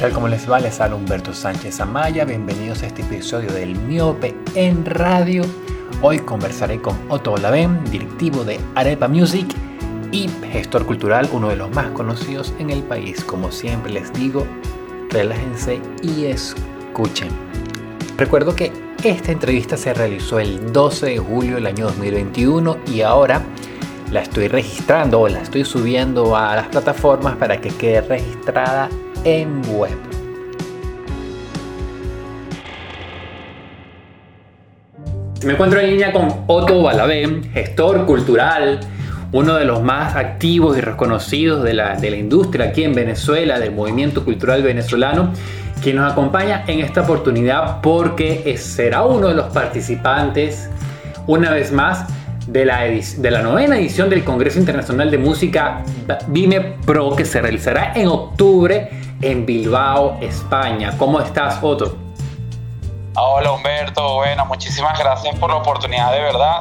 tal como les va? Les habla Humberto Sánchez Amaya. Bienvenidos a este episodio del Miope en Radio. Hoy conversaré con Otto Olavén, directivo de Arepa Music y gestor cultural, uno de los más conocidos en el país. Como siempre les digo, relájense y escuchen. Recuerdo que esta entrevista se realizó el 12 de julio del año 2021 y ahora la estoy registrando o la estoy subiendo a las plataformas para que quede registrada en web. Me encuentro en línea con Otto Balabé, gestor cultural, uno de los más activos y reconocidos de la, de la industria aquí en Venezuela, del movimiento cultural venezolano, quien nos acompaña en esta oportunidad porque será uno de los participantes, una vez más, de la, de la novena edición del Congreso Internacional de Música Vime Pro que se realizará en octubre en Bilbao, España. ¿Cómo estás, Otto? Hola Humberto, bueno, muchísimas gracias por la oportunidad de verdad.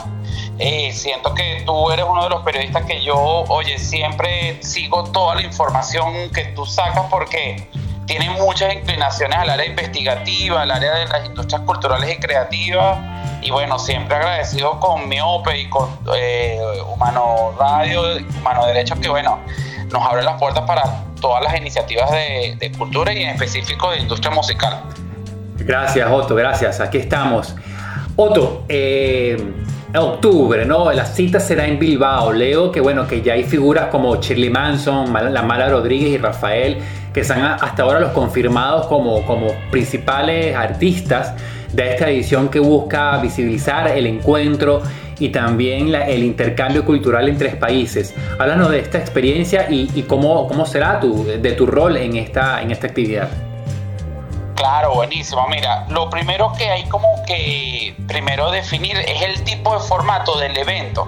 Eh, siento que tú eres uno de los periodistas que yo, oye, siempre sigo toda la información que tú sacas porque tiene muchas inclinaciones al área investigativa, al área de las industrias culturales y creativas. Y bueno, siempre agradecido con Miope y con eh, Humano Radio, Humano Derechos, que bueno, nos abre las puertas para todas las iniciativas de, cultura y en específico de industria musical. Gracias, Otto, gracias. Aquí estamos. Otto, eh, octubre, ¿no? La cita será en Bilbao. Leo que, bueno, que ya hay figuras como Shirley Manson, La Mala Rodríguez y Rafael, que están hasta ahora los confirmados como, como principales artistas de esta edición que busca visibilizar el encuentro y también el intercambio cultural entre países. Háblanos de esta experiencia y, cómo, cómo será tu, de tu rol en esta, en esta actividad. Claro, buenísimo. Mira, lo primero que hay como que primero definir es el tipo de formato del evento.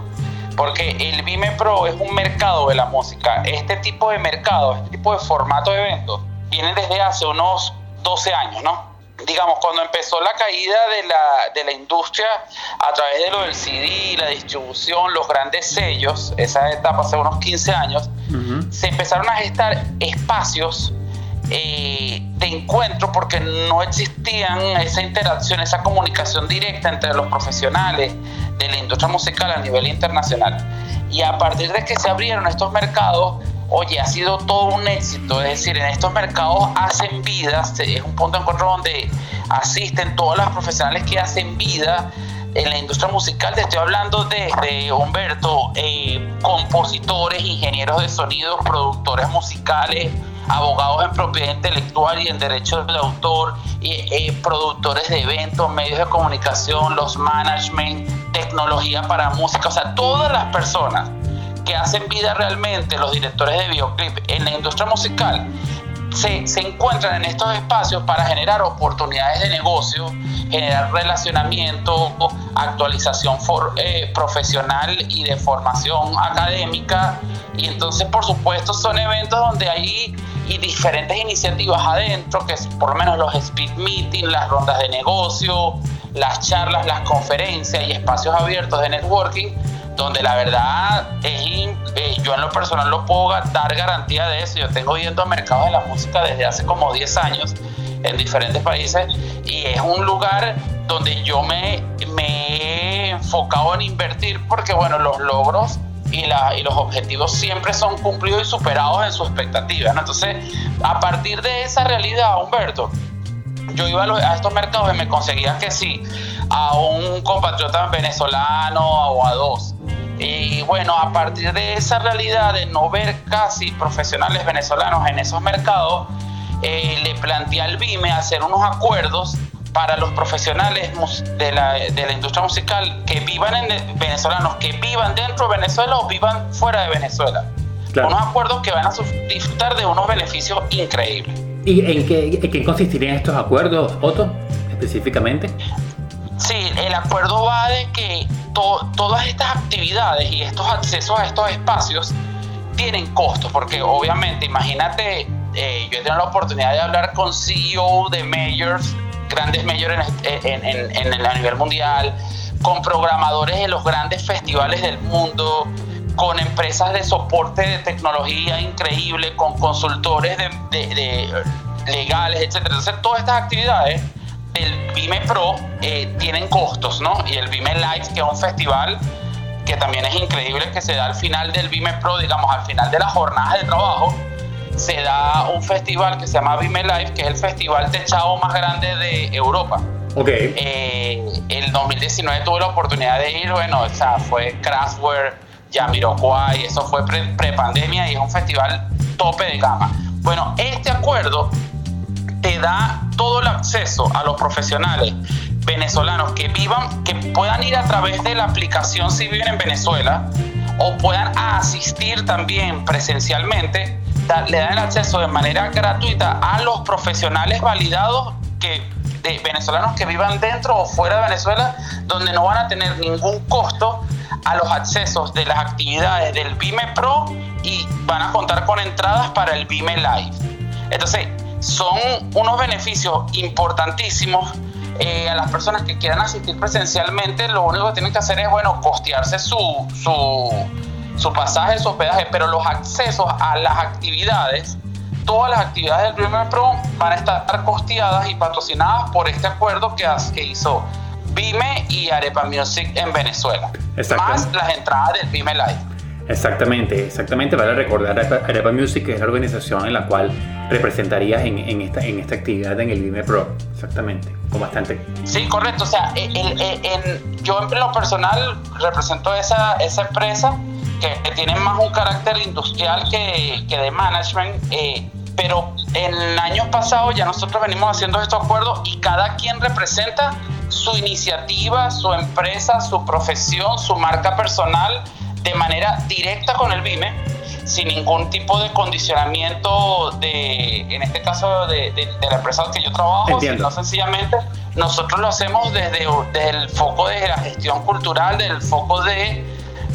Porque el Vime Pro es un mercado de la música. Este tipo de mercado, este tipo de formato de evento, viene desde hace unos 12 años, ¿no? Digamos, cuando empezó la caída de la, de la industria a través de lo del CD, la distribución, los grandes sellos, esa etapa hace unos 15 años, se empezaron a gestar espacios eh, de encuentro porque no existían esa interacción, esa comunicación directa entre los profesionales de la industria musical a nivel internacional. Y a partir de que se abrieron estos mercados, oye, ha sido todo un éxito. Es decir, en estos mercados hacen vida, es un punto de encuentro donde asisten todas las profesionales que hacen vida en la industria musical. Te estoy hablando desde Humberto, eh, compositores, ingenieros de sonidos, productores musicales, abogados en propiedad intelectual y en derechos de autor, eh, productores de eventos, medios de comunicación, los management, tecnología para música, o sea, todas las personas que hacen vida realmente los directores de videoclip en la industria musical se, se, encuentran en estos espacios para generar oportunidades de negocio, generar relacionamiento, actualización eh, profesional y de formación académica. Y entonces, por supuesto, son eventos donde hay y diferentes iniciativas adentro, que es por lo menos los speed meetings, las rondas de negocio, las charlas, las conferencias y espacios abiertos de networking donde la verdad es eh, yo en lo personal lo puedo dar garantía de eso. Yo tengo yendo al mercado de la música desde hace como 10 años en diferentes países y es un lugar donde yo me, me he enfocado en invertir porque bueno, los logros y, la, y los objetivos siempre son cumplidos y superados en sus expectativas. Entonces, a partir de esa realidad, Humberto, yo iba a, estos mercados y me conseguía que sí, a un compatriota venezolano o a dos y bueno, a partir de esa realidad de no ver casi profesionales venezolanos en esos mercados, eh, le planteé al BIME hacer unos acuerdos para los profesionales de la, de la industria musical que vivan en venezolanos, que vivan dentro de Venezuela o vivan fuera de Venezuela. Unos acuerdos que van a disfrutar de unos beneficios increíbles. ¿Y en qué, en qué consistirían estos acuerdos, Otto, específicamente? Sí, el acuerdo va de que todas estas actividades y estos accesos a estos espacios tienen costos, porque obviamente, imagínate, eh, yo he tenido la oportunidad de hablar con CEO de majors, grandes majors en, en, a nivel mundial, con programadores de los grandes festivales del mundo, con empresas de soporte de tecnología increíble, con consultores de, legales, etc. Entonces, todas estas actividades del Vime Pro eh, tienen costos, ¿no? Y el Vime Live, que es un festival que también es increíble que se da al final del Vime Pro, digamos, al final de la jornada de trabajo, se da un festival que se llama Vime Live, que es el festival techado más grande de Europa. Ok. Eh, el 2019 tuve la oportunidad de ir, bueno, o sea, fue Kraftwerk, Jamiroquai, eso fue pre-pandemia y es un festival tope de gama. Bueno, este acuerdo te da todo el acceso a los profesionales venezolanos que vivan, que puedan ir a través de la aplicación si viven en Venezuela o puedan asistir también presencialmente, le dan el acceso de manera gratuita a los profesionales validados que de venezolanos que vivan dentro o fuera de Venezuela, donde no van a tener ningún costo a los accesos de las actividades del Vime Pro y van a contar con entradas para el Vime Live. Entonces, son unos beneficios importantísimos eh, a las personas que quieran asistir presencialmente, lo único que tienen que hacer es, bueno, costearse su, su, su pasaje, su hospedaje, pero los accesos a las actividades, todas las actividades del Primer Pro van a estar costeadas y patrocinadas por este acuerdo que, que hizo Vime y Arepa Music en Venezuela. Más las entradas del Vime Live. Exactamente, exactamente. Vale recordar, Arepa Music es la organización en la cual representarías en, en, esta, en esta actividad en el Vime Pro. Exactamente, con bastante. Sí, correcto. O sea, en, yo en lo personal represento esa, esa empresa que, tiene más un carácter industrial que, que de management. Eh, pero en el año pasado ya nosotros venimos haciendo estos acuerdos y cada quien representa su iniciativa, su empresa, su profesión, su marca personal de manera directa con el BIME, sin ningún tipo de condicionamiento de, en este caso, de, la empresa que yo trabajo, sino sencillamente nosotros lo hacemos desde, desde el foco de la gestión cultural, del foco de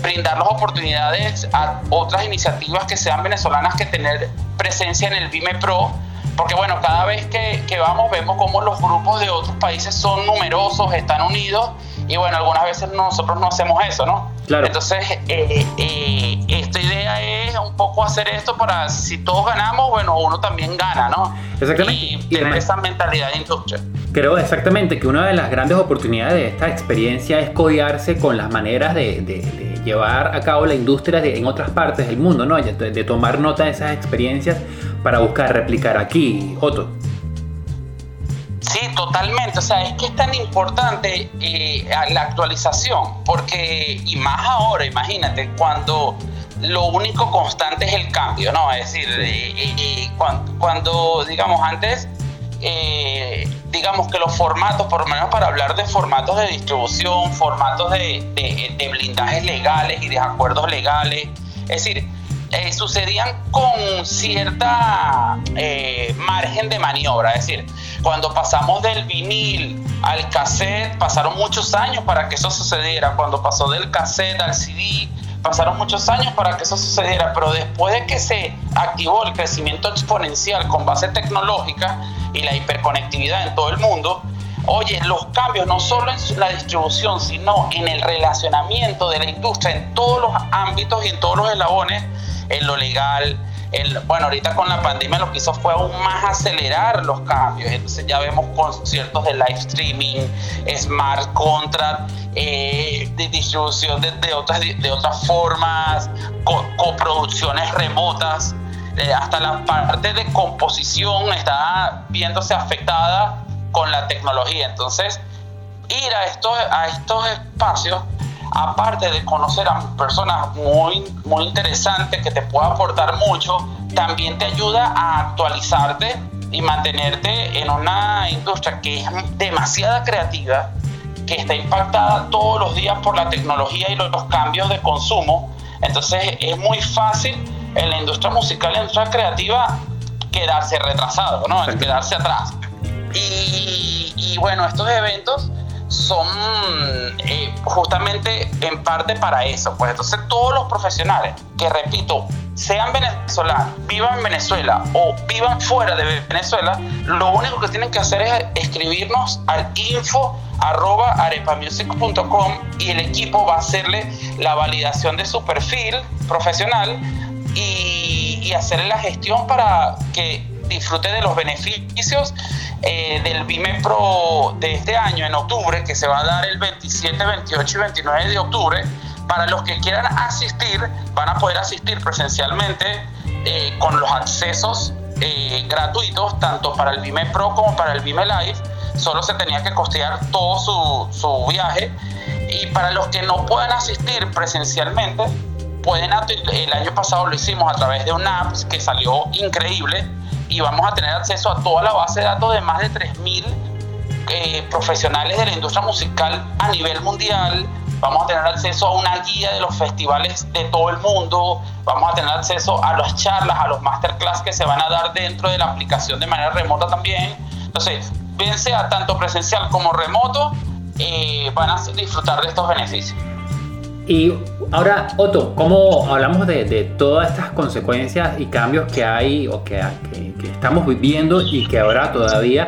brindar las oportunidades a otras iniciativas que sean venezolanas que tener presencia en el BIME Pro, porque bueno, cada vez que, que vamos vemos cómo los grupos de otros países son numerosos, están unidos y bueno, algunas veces nosotros no hacemos eso, ¿no? Claro. Entonces, eh, eh, esta idea es un poco hacer esto para, si todos ganamos, bueno, uno también gana, ¿no? Exactamente. Y, tener esa mentalidad de industria. Creo exactamente que una de las grandes oportunidades de esta experiencia es codiarse con las maneras de, llevar a cabo la industria en otras partes del mundo, ¿no? De, de tomar nota de esas experiencias para buscar replicar aquí, Otto. Totalmente. O sea, es que es tan importante eh, la actualización, porque, y más ahora, imagínate, cuando lo único constante es el cambio, ¿no? Es decir, eh, eh, cuando, digamos, antes, digamos que los formatos, por lo menos para hablar de formatos de distribución, formatos de, de blindajes legales y de acuerdos legales, es decir, eh, sucedían con cierta eh, margen de maniobra. Es decir, cuando pasamos del vinil al cassette, pasaron muchos años para que eso sucediera. Cuando pasó del cassette al CD, pasaron muchos años para que eso sucediera. Pero después de que se activó el crecimiento exponencial con base tecnológica y la hiperconectividad en todo el mundo, Oye, los cambios no solo en la distribución, sino en el relacionamiento de la industria en todos los ámbitos y en todos los eslabones en lo legal. Bueno, ahorita con la pandemia lo que hizo fue aún más acelerar los cambios. Entonces ya vemos conciertos de live streaming, smart contract, eh, de distribución de, otras, de otras formas, coproducciones remotas. Eh, hasta la parte de composición está viéndose afectada con la tecnología. Entonces, ir a estos, a estos espacios aparte de conocer a personas muy, muy interesantes que te puedan aportar mucho, también te ayuda a actualizarte y mantenerte en una industria que es demasiado creativa, que está impactada todos los días por la tecnología y los, cambios de consumo. Entonces es muy fácil en la industria musical, en la industria creativa, quedarse retrasado, ¿no? quedarse atrás. Y, y bueno, estos eventos son eh, justamente en parte para eso. Pues entonces todos los profesionales que, repito, sean venezolanos, vivan en Venezuela o vivan fuera de Venezuela, lo único que tienen que hacer es escribirnos al info arroba arepamusic.com y el equipo va a hacerle la validación de su perfil profesional y, y hacerle la gestión para que disfrute de los beneficios eh, del Vime Pro de este año en octubre, que se va a dar el 27, 28 y 29 de octubre. Para los que quieran asistir, van a poder asistir presencialmente eh, con los accesos eh, gratuitos, tanto para el Vime Pro como para el Vime Live. Solo se tenía que costear todo su, su viaje. Y para los que no puedan asistir presencialmente, pueden el año pasado lo hicimos a través de una app que salió increíble y vamos a tener acceso a toda la base de datos de más de 3.000 eh, profesionales de la industria musical a nivel mundial. Vamos a tener acceso a una guía de los festivales de todo el mundo. Vamos a tener acceso a las charlas, a los masterclass que se van a dar dentro de la aplicación de manera remota también. Entonces, bien sea tanto presencial como remoto, eh, van a disfrutar de estos beneficios. Y ahora, Otto, ¿cómo hablamos de, todas estas consecuencias y cambios que hay o que, estamos viviendo y que ahora todavía,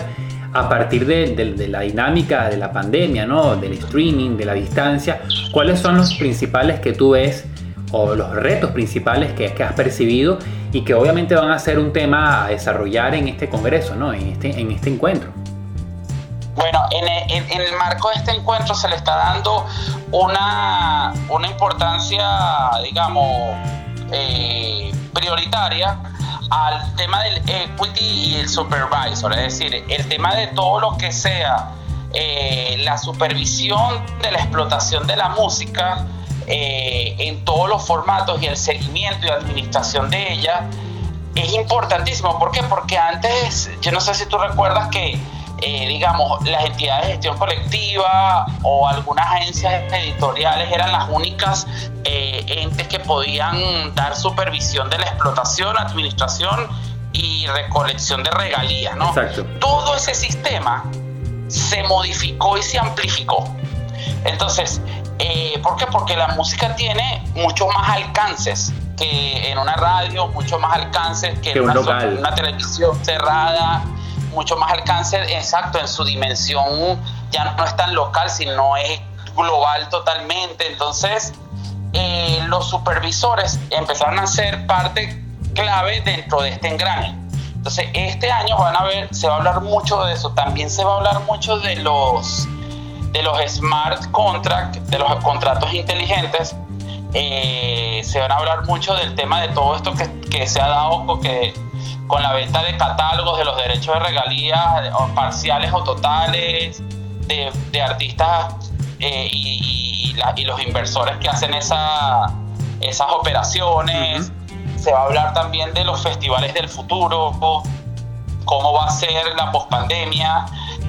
a partir de, la dinámica de la pandemia, ¿no? del streaming, de la distancia, ¿cuáles son los principales que tú ves o los retos principales que, que has percibido y que obviamente van a ser un tema a desarrollar en este congreso, ¿no? en, este, en este encuentro? Bueno, en, el marco de este encuentro se le está dando una, una importancia, digamos, eh, prioritaria al tema del equity y el supervisor, es decir, el tema de todo lo que sea eh, la supervisión de la explotación de la música eh, en todos los formatos y el seguimiento y administración de ella es importantísimo. ¿Por qué? Porque antes, yo no sé si tú recuerdas que eh, digamos, las entidades de gestión colectiva o algunas agencias editoriales eran las únicas eh, entes que podían dar supervisión de la explotación, administración y recolección de regalías, ¿no? Todo ese sistema se modificó y se amplificó. Entonces, eh, ¿por qué? Porque la música tiene muchos más alcances que en una radio, mucho más alcances que, en una televisión cerrada, mucho más alcance, exacto, en su dimensión ya no es tan local, sino es global totalmente. Entonces, eh, los supervisores empezaron a ser parte clave dentro de este engrane. Entonces, este año van a ver, se va a hablar mucho de eso. También se va a hablar mucho de los, de los smart contracts, de los contratos inteligentes. Eh, se van a hablar mucho del tema de todo esto que, que se ha dado, porque con la venta de catálogos de los derechos de regalías parciales o totales de, artistas eh, y, los inversores que hacen esa, esas operaciones. Se va a hablar también de los festivales del futuro, cómo va a ser la pospandemia.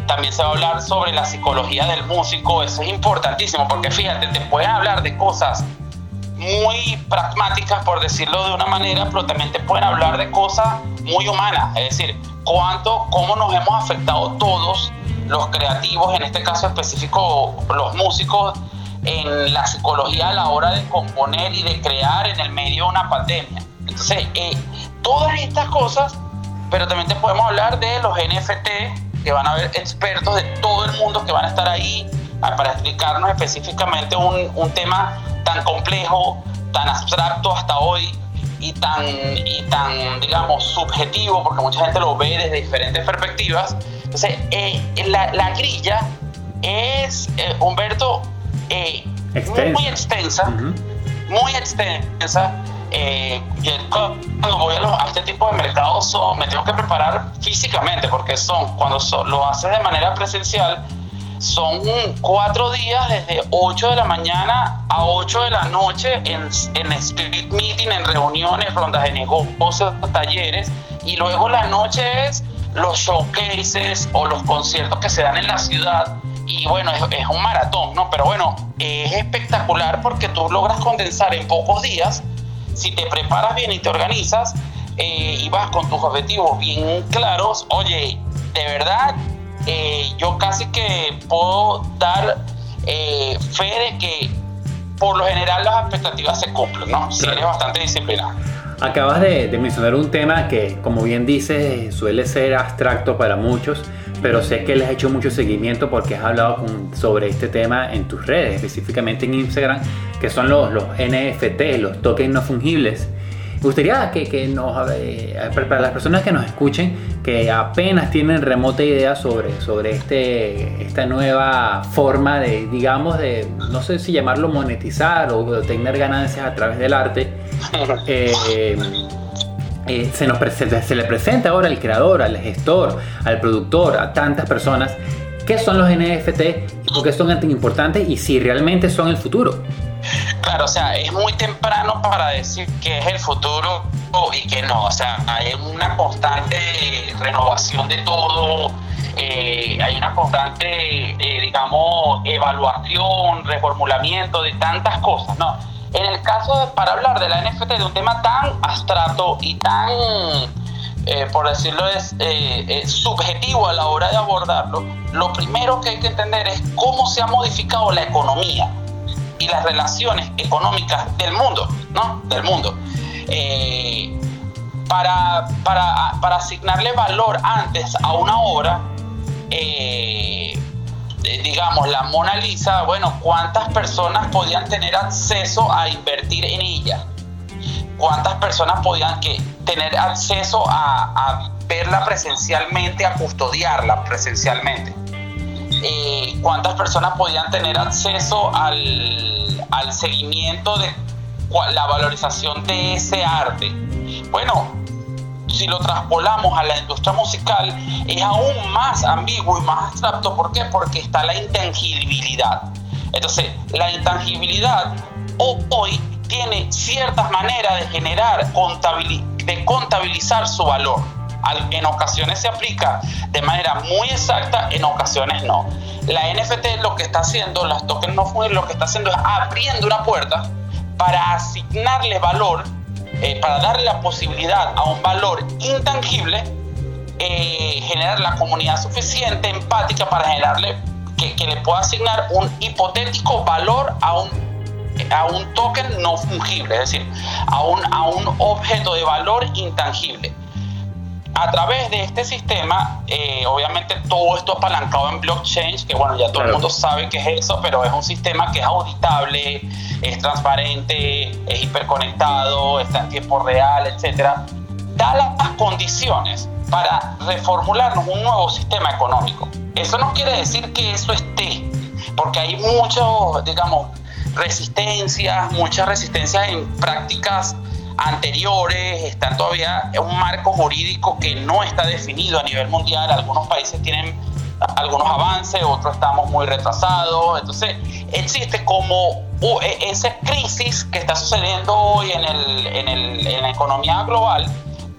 También se va a hablar sobre la psicología del músico. Eso es importantísimo porque fíjate, te pueden hablar de cosas muy pragmáticas, por decirlo de una manera, pero también te pueden hablar de cosas muy humanas, es decir, cuánto, cómo nos hemos afectado todos los creativos, en este caso específico los músicos, en la psicología a la hora de componer y de crear en el medio de una pandemia. Entonces, eh, todas estas cosas, pero también te podemos hablar de los NFT, que van a haber expertos de todo el mundo que van a estar ahí ah, para explicarnos específicamente un tema tan complejo, tan abstracto hasta hoy y tan, y tan, digamos, subjetivo, porque mucha gente lo ve desde diferentes perspectivas. Entonces, eh, la, la, grilla es, eh, Humberto, eh, muy, extensa, muy extensa. cuando voy a, este tipo de mercados me tengo que preparar físicamente porque son cuando lo haces de manera presencial son cuatro días desde 8 de la mañana a 8 de la noche en, en street meeting, en reuniones, rondas de negocios, talleres. Y luego la noche es los showcases o los conciertos que se dan en la ciudad. Y bueno, es, un maratón, ¿no? Pero bueno, es espectacular porque tú logras condensar en pocos días, si te preparas bien y te organizas eh, y vas con tus objetivos bien claros, oye, de verdad eh, yo casi que puedo dar eh, fe de que por lo general las expectativas se cumplen, ¿no? Si eres bastante disciplinado. Acabas de, mencionar un tema que, como bien dices, suele ser abstracto para muchos, pero sé que les has hecho mucho seguimiento porque has hablado sobre este tema en tus redes, específicamente en Instagram, que son los, los NFT, los tokens no fungibles. Me gustaría que, que nos, para las personas que nos escuchen, que apenas tienen remota idea sobre, sobre este, esta nueva forma de, digamos, de, no sé si llamarlo monetizar o tener ganancias a través del arte, eh, eh, se, nos se le presenta ahora al creador, al gestor, al productor, a tantas personas, qué son los NFT y por qué son tan importantes y si realmente son el futuro. Claro, o sea, es muy temprano para decir que es el futuro y que no. O sea, hay una constante renovación de todo, eh, hay una constante, eh, digamos, evaluación, reformulamiento de tantas cosas, ¿no? En el caso de, para hablar de la NFT, de un tema tan abstracto y tan, eh, por decirlo, es subjetivo a la hora de abordarlo, lo primero que hay que entender es cómo se ha modificado la economía y las relaciones económicas del mundo, ¿no? Del mundo. Eh, para, para, asignarle valor antes a una obra, eh, digamos, la Mona Lisa, bueno, ¿cuántas personas podían tener acceso a invertir en ella? ¿Cuántas personas podían que, tener acceso a verla presencialmente, a custodiarla presencialmente? Eh, cuántas personas podían tener acceso al, al seguimiento de la valorización de ese arte. Bueno, si lo traspolamos a la industria musical, es aún más ambiguo y más abstracto. ¿Por qué? Porque está la intangibilidad. Entonces, la intangibilidad hoy tiene ciertas maneras de generar, de contabilizar su valor en ocasiones se aplica de manera muy exacta, en ocasiones no. La NFT lo que está haciendo, las tokens no fungibles lo que está haciendo es abriendo una puerta para asignarle valor, eh, para darle la posibilidad a un valor intangible, eh, generar la comunidad suficiente, empática para generarle que, que, le pueda asignar un hipotético valor a un, a un token no fungible, es decir, a un, a un objeto de valor intangible a través de este sistema, eh, obviamente todo esto apalancado en blockchain, que bueno, ya todo el mundo sabe qué es eso, pero es un sistema que es auditable, es transparente, es hiperconectado, está en tiempo real, etcétera, da las condiciones para reformularnos un nuevo sistema económico. Eso no quiere decir que eso esté, porque hay muchos, digamos, resistencias, muchas resistencias en prácticas anteriores, están todavía un marco jurídico que no está definido a nivel mundial. Algunos países tienen algunos avances, otros estamos muy retrasados. Entonces, existe como e, esa crisis que está sucediendo hoy en, el, en la economía global,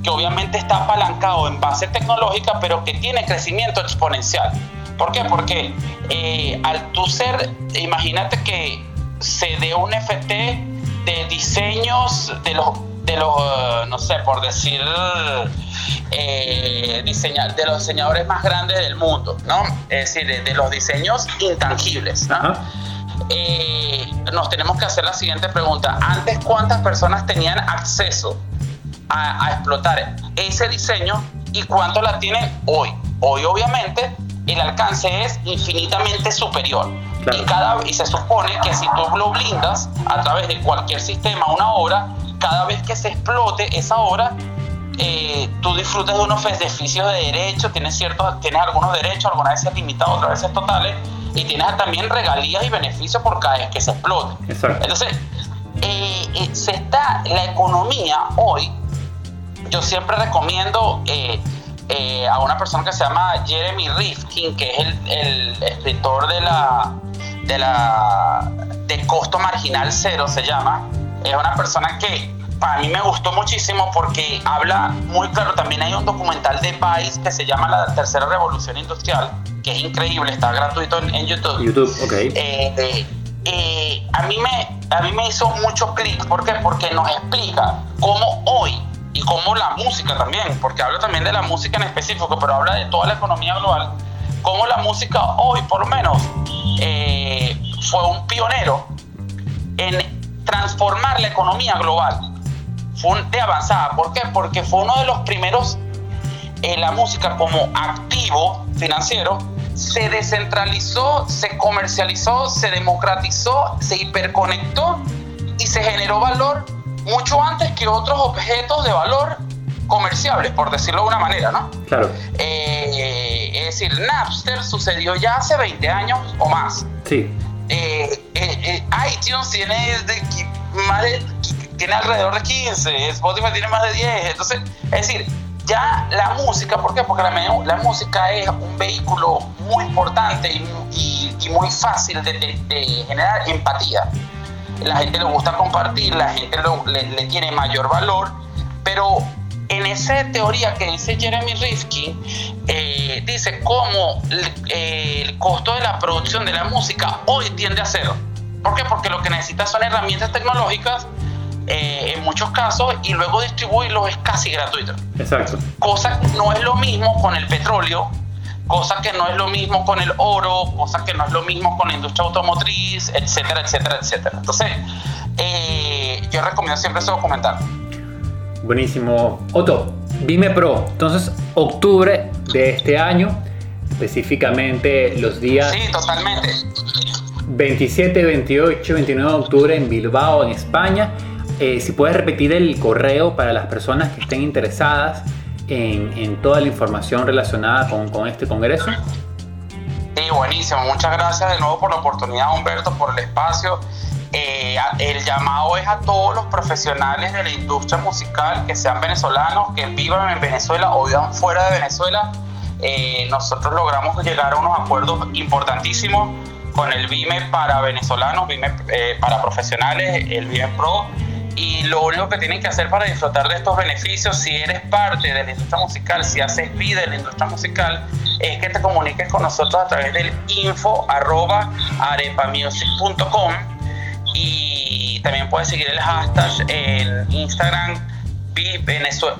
que obviamente está apalancado en base tecnológica, pero que tiene crecimiento exponencial. ¿Por qué? Porque eh, al tú ser, imagínate que se dé un FT de diseños de los de los, no sé, por decir, eh, de los diseñadores más grandes del mundo, ¿no? Es decir, de, los diseños intangibles, ¿no? Eh, nos tenemos que hacer la siguiente pregunta. Antes, ¿cuántas personas tenían acceso a, explotar ese diseño y cuánto la tienen hoy? Hoy, obviamente, el alcance es infinitamente superior. Y, cada, y se supone que si tú lo blindas a través de cualquier sistema, una obra, cada vez que se explote esa obra, eh, tú disfrutas de unos beneficios de derecho, tienes, ciertos, tienes algunos derechos, algunas veces limitados, otras veces totales, y tienes también regalías y beneficios por cada vez que se explote. Entonces, eh, eh, se está, la economía hoy, yo siempre recomiendo a una persona que se llama Jeremy Rifkin, que es el, el escritor de la, de la de costo marginal cero, se llama, es una persona que para mí me gustó muchísimo porque habla muy claro. También hay un documental de Vice que se llama La Tercera Revolución Industrial, que es increíble, está gratuito en, YouTube. YouTube, ok. Eh, eh, eh, a, mí me, a mí me hizo mucho clic. ¿Por qué? Porque nos explica cómo hoy y cómo la música también, porque habla también de la música en específico, pero habla de toda la economía global, cómo la música hoy, por lo menos, fue un pionero en transformar la economía global. Fue de avanzada. ¿Por qué? Porque fue uno de los primeros, en eh, la música como activo financiero, se descentralizó, se comercializó, se democratizó, se hiperconectó y se generó valor mucho antes que otros objetos de valor comerciables, por decirlo de una manera, ¿no? Claro. Eh, es decir, Napster sucedió ya hace 20 años o más. Sí. Eh, eh, iTunes tiene, más tiene alrededor de 15, Spotify tiene más de 10. Entonces, es decir, ya la música, ¿por qué? Porque la, música es un vehículo muy importante y, muy fácil de, generar empatía. La gente le gusta compartir, la gente le, tiene mayor valor, pero en esa teoría que dice Jeremy Rifkin, eh, dice cómo el, costo de la producción de la música hoy tiende a cero. ¿Por qué? Porque lo que necesitas son herramientas tecnológicas eh, en muchos casos y luego distribuirlo es casi gratuito. Exacto. Cosa que no es lo mismo con el petróleo, cosa que no es lo mismo con el oro, cosa que no es lo mismo con la industria automotriz, etcétera, etcétera, etcétera. Entonces, eh, yo recomiendo siempre ese documental. Buenísimo. Otto, Vime Pro. Entonces, octubre de este año, específicamente los días... Sí, totalmente. 27, 28, 29 de octubre en Bilbao, en España. Eh, si puedes repetir el correo para las personas que estén interesadas en, toda la información relacionada con, con este congreso. Sí, buenísimo. Muchas gracias de nuevo por la oportunidad, Humberto, por el espacio. Eh, el llamado es a todos los profesionales de la industria musical que sean venezolanos, que vivan en Venezuela o vivan fuera de Venezuela. Eh, nosotros logramos llegar a unos acuerdos importantísimos con el BIME para venezolanos, BIME eh, para profesionales, el BIME Pro. Y lo único que tienen que hacer para disfrutar de estos beneficios, si eres parte de la industria musical, si haces vida en la industria musical, es que te comuniques con nosotros a través del info arroba arepamusic.com y también puedes seguir el hashtag en Instagram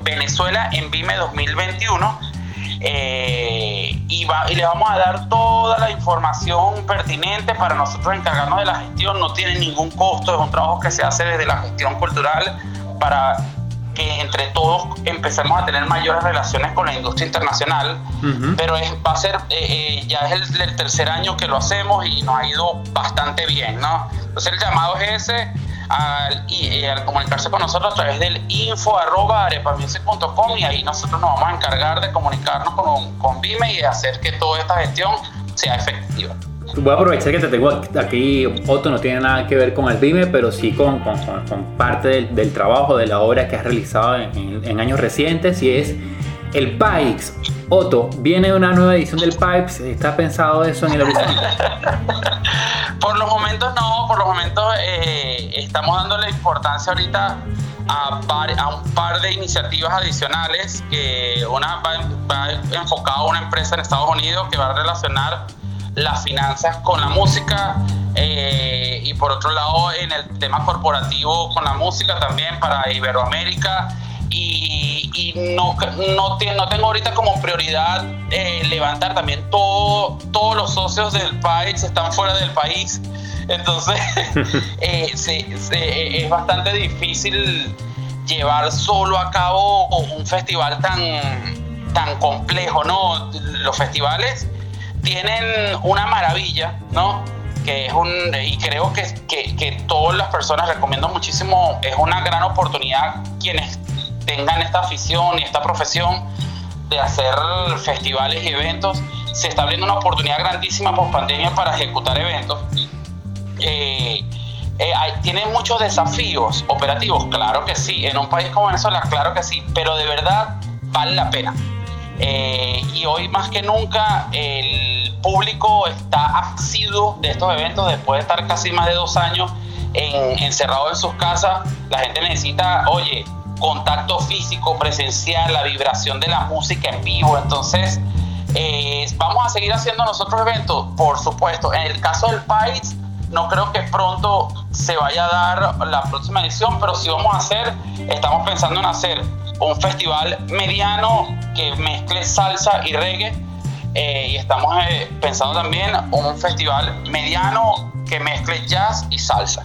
Venezuela en Vime 2021 eh, y, y le vamos a dar toda la información pertinente para nosotros encargarnos de la gestión. No tiene ningún costo, es un trabajo que se hace desde la gestión cultural para que entre todos empecemos a tener mayores relaciones con la industria internacional, pero es, va a ser, eh, eh, ya es el, tercer año que lo hacemos y nos ha ido bastante bien, ¿no? Entonces el llamado es ese, al, y, al comunicarse con nosotros a través del info arroba y ahí nosotros nos vamos a encargar de comunicarnos con, con Vime y de hacer que toda esta gestión sea efectiva. Voy a aprovechar que te tengo aquí, Otto no tiene nada que ver con el BIME, pero sí con, con, con parte del, trabajo, de la obra que has realizado en, años recientes y es el PIPES. Otto, viene una nueva edición del PIPES, ¿está pensado eso en el horizonte? por los momentos no, por los momentos eh, estamos dándole importancia ahorita a, a, un par de iniciativas adicionales, que una va, va a una empresa en Estados Unidos que va a relacionar las finanzas con la música eh, y por otro lado en el tema corporativo con la música también para Iberoamérica y, no, no, no, tengo ahorita como prioridad eh, levantar también todo, todos los socios del país están fuera del país entonces eh, es bastante difícil llevar solo a cabo un festival tan, tan complejo, ¿no? Los festivales tienen una maravilla, ¿no? Que es un, y creo que, que, que todas las personas recomiendo muchísimo, es una gran oportunidad quienes tengan esta afición y esta profesión de hacer festivales y eventos. Se está abriendo una oportunidad grandísima por pandemia para ejecutar eventos. Eh, eh, muchos desafíos operativos, claro que sí. En un país como Venezuela, claro que sí, pero de verdad vale la pena. Eh, y hoy más que nunca el público está asiduo de estos eventos después de estar casi más de dos años encerrado en sus casas. La gente necesita, oye, contacto físico, presencial, la vibración de la música en vivo. Entonces, eh, vamos a seguir haciendo nosotros eventos, por supuesto. En el caso del país, no creo que pronto se vaya a dar la próxima edición, pero si vamos a hacer, estamos pensando en hacer un festival mediano que mezcle salsa y reggae. Eh, y estamos eh, pensando también un festival mediano que mezcle jazz y salsa.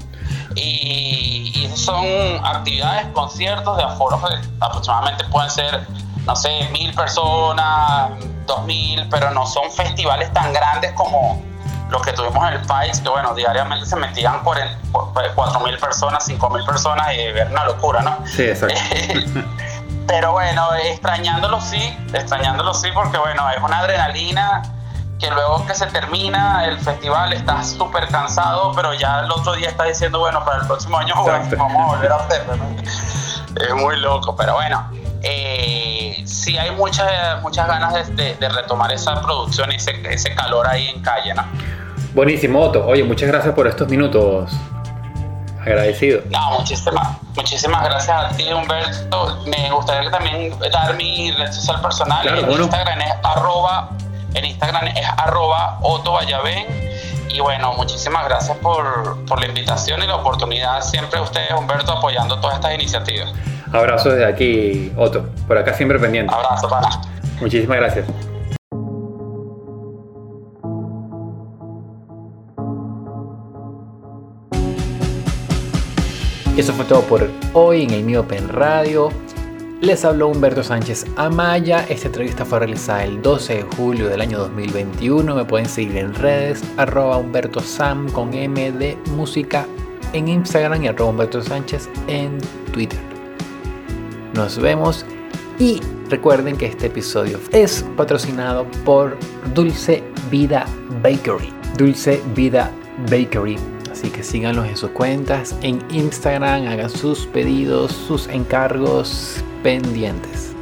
Y, y son actividades, conciertos de aforos que aproximadamente pueden ser, no sé, mil personas, dos mil, pero no son festivales tan grandes como, lo que tuvimos en el país, que bueno, diariamente se metían 4 mil personas, 5 mil personas y era una locura, ¿no? Sí, exacto. Pero bueno, extrañándolo sí, extrañándolo sí, porque bueno, es una adrenalina que luego que se termina el festival estás súper cansado, pero ya el otro día estás diciendo, bueno, para el próximo año vamos a volver a hacerlo. Es muy loco, pero bueno, eh, sí hay muchas, muchas ganas de, retomar esa producción y ese, ese calor ahí en calle, ¿no? Buenísimo, Otto. Oye, muchas gracias por estos minutos. Agradecido. No, muchísimas, muchísimas gracias a ti, Humberto. Me gustaría también dar mi red social personal. en Instagram es arroba, en Instagram es arroba Otto Y bueno, muchísimas gracias por, por la invitación y la oportunidad. Siempre ustedes, Humberto, apoyando todas estas iniciativas. Abrazo desde aquí, Otto. Por acá siempre pendiente. Abrazo, pana. Muchísimas gracias. Eso fue todo por hoy en el Miope en Radio. Les habló Humberto Sánchez Amaya. Esta entrevista fue realizada el 12 de julio del año 2021. Me pueden seguir en redes, arroba Humberto Sam con M de música en Instagram y arroba Humberto Sánchez en Twitter. Nos vemos y recuerden que este episodio es patrocinado por Dulce Vida Bakery. Dulce Vida Bakery. Así que síganlos en sus cuentas, en Instagram, hagan sus pedidos, sus encargos pendientes.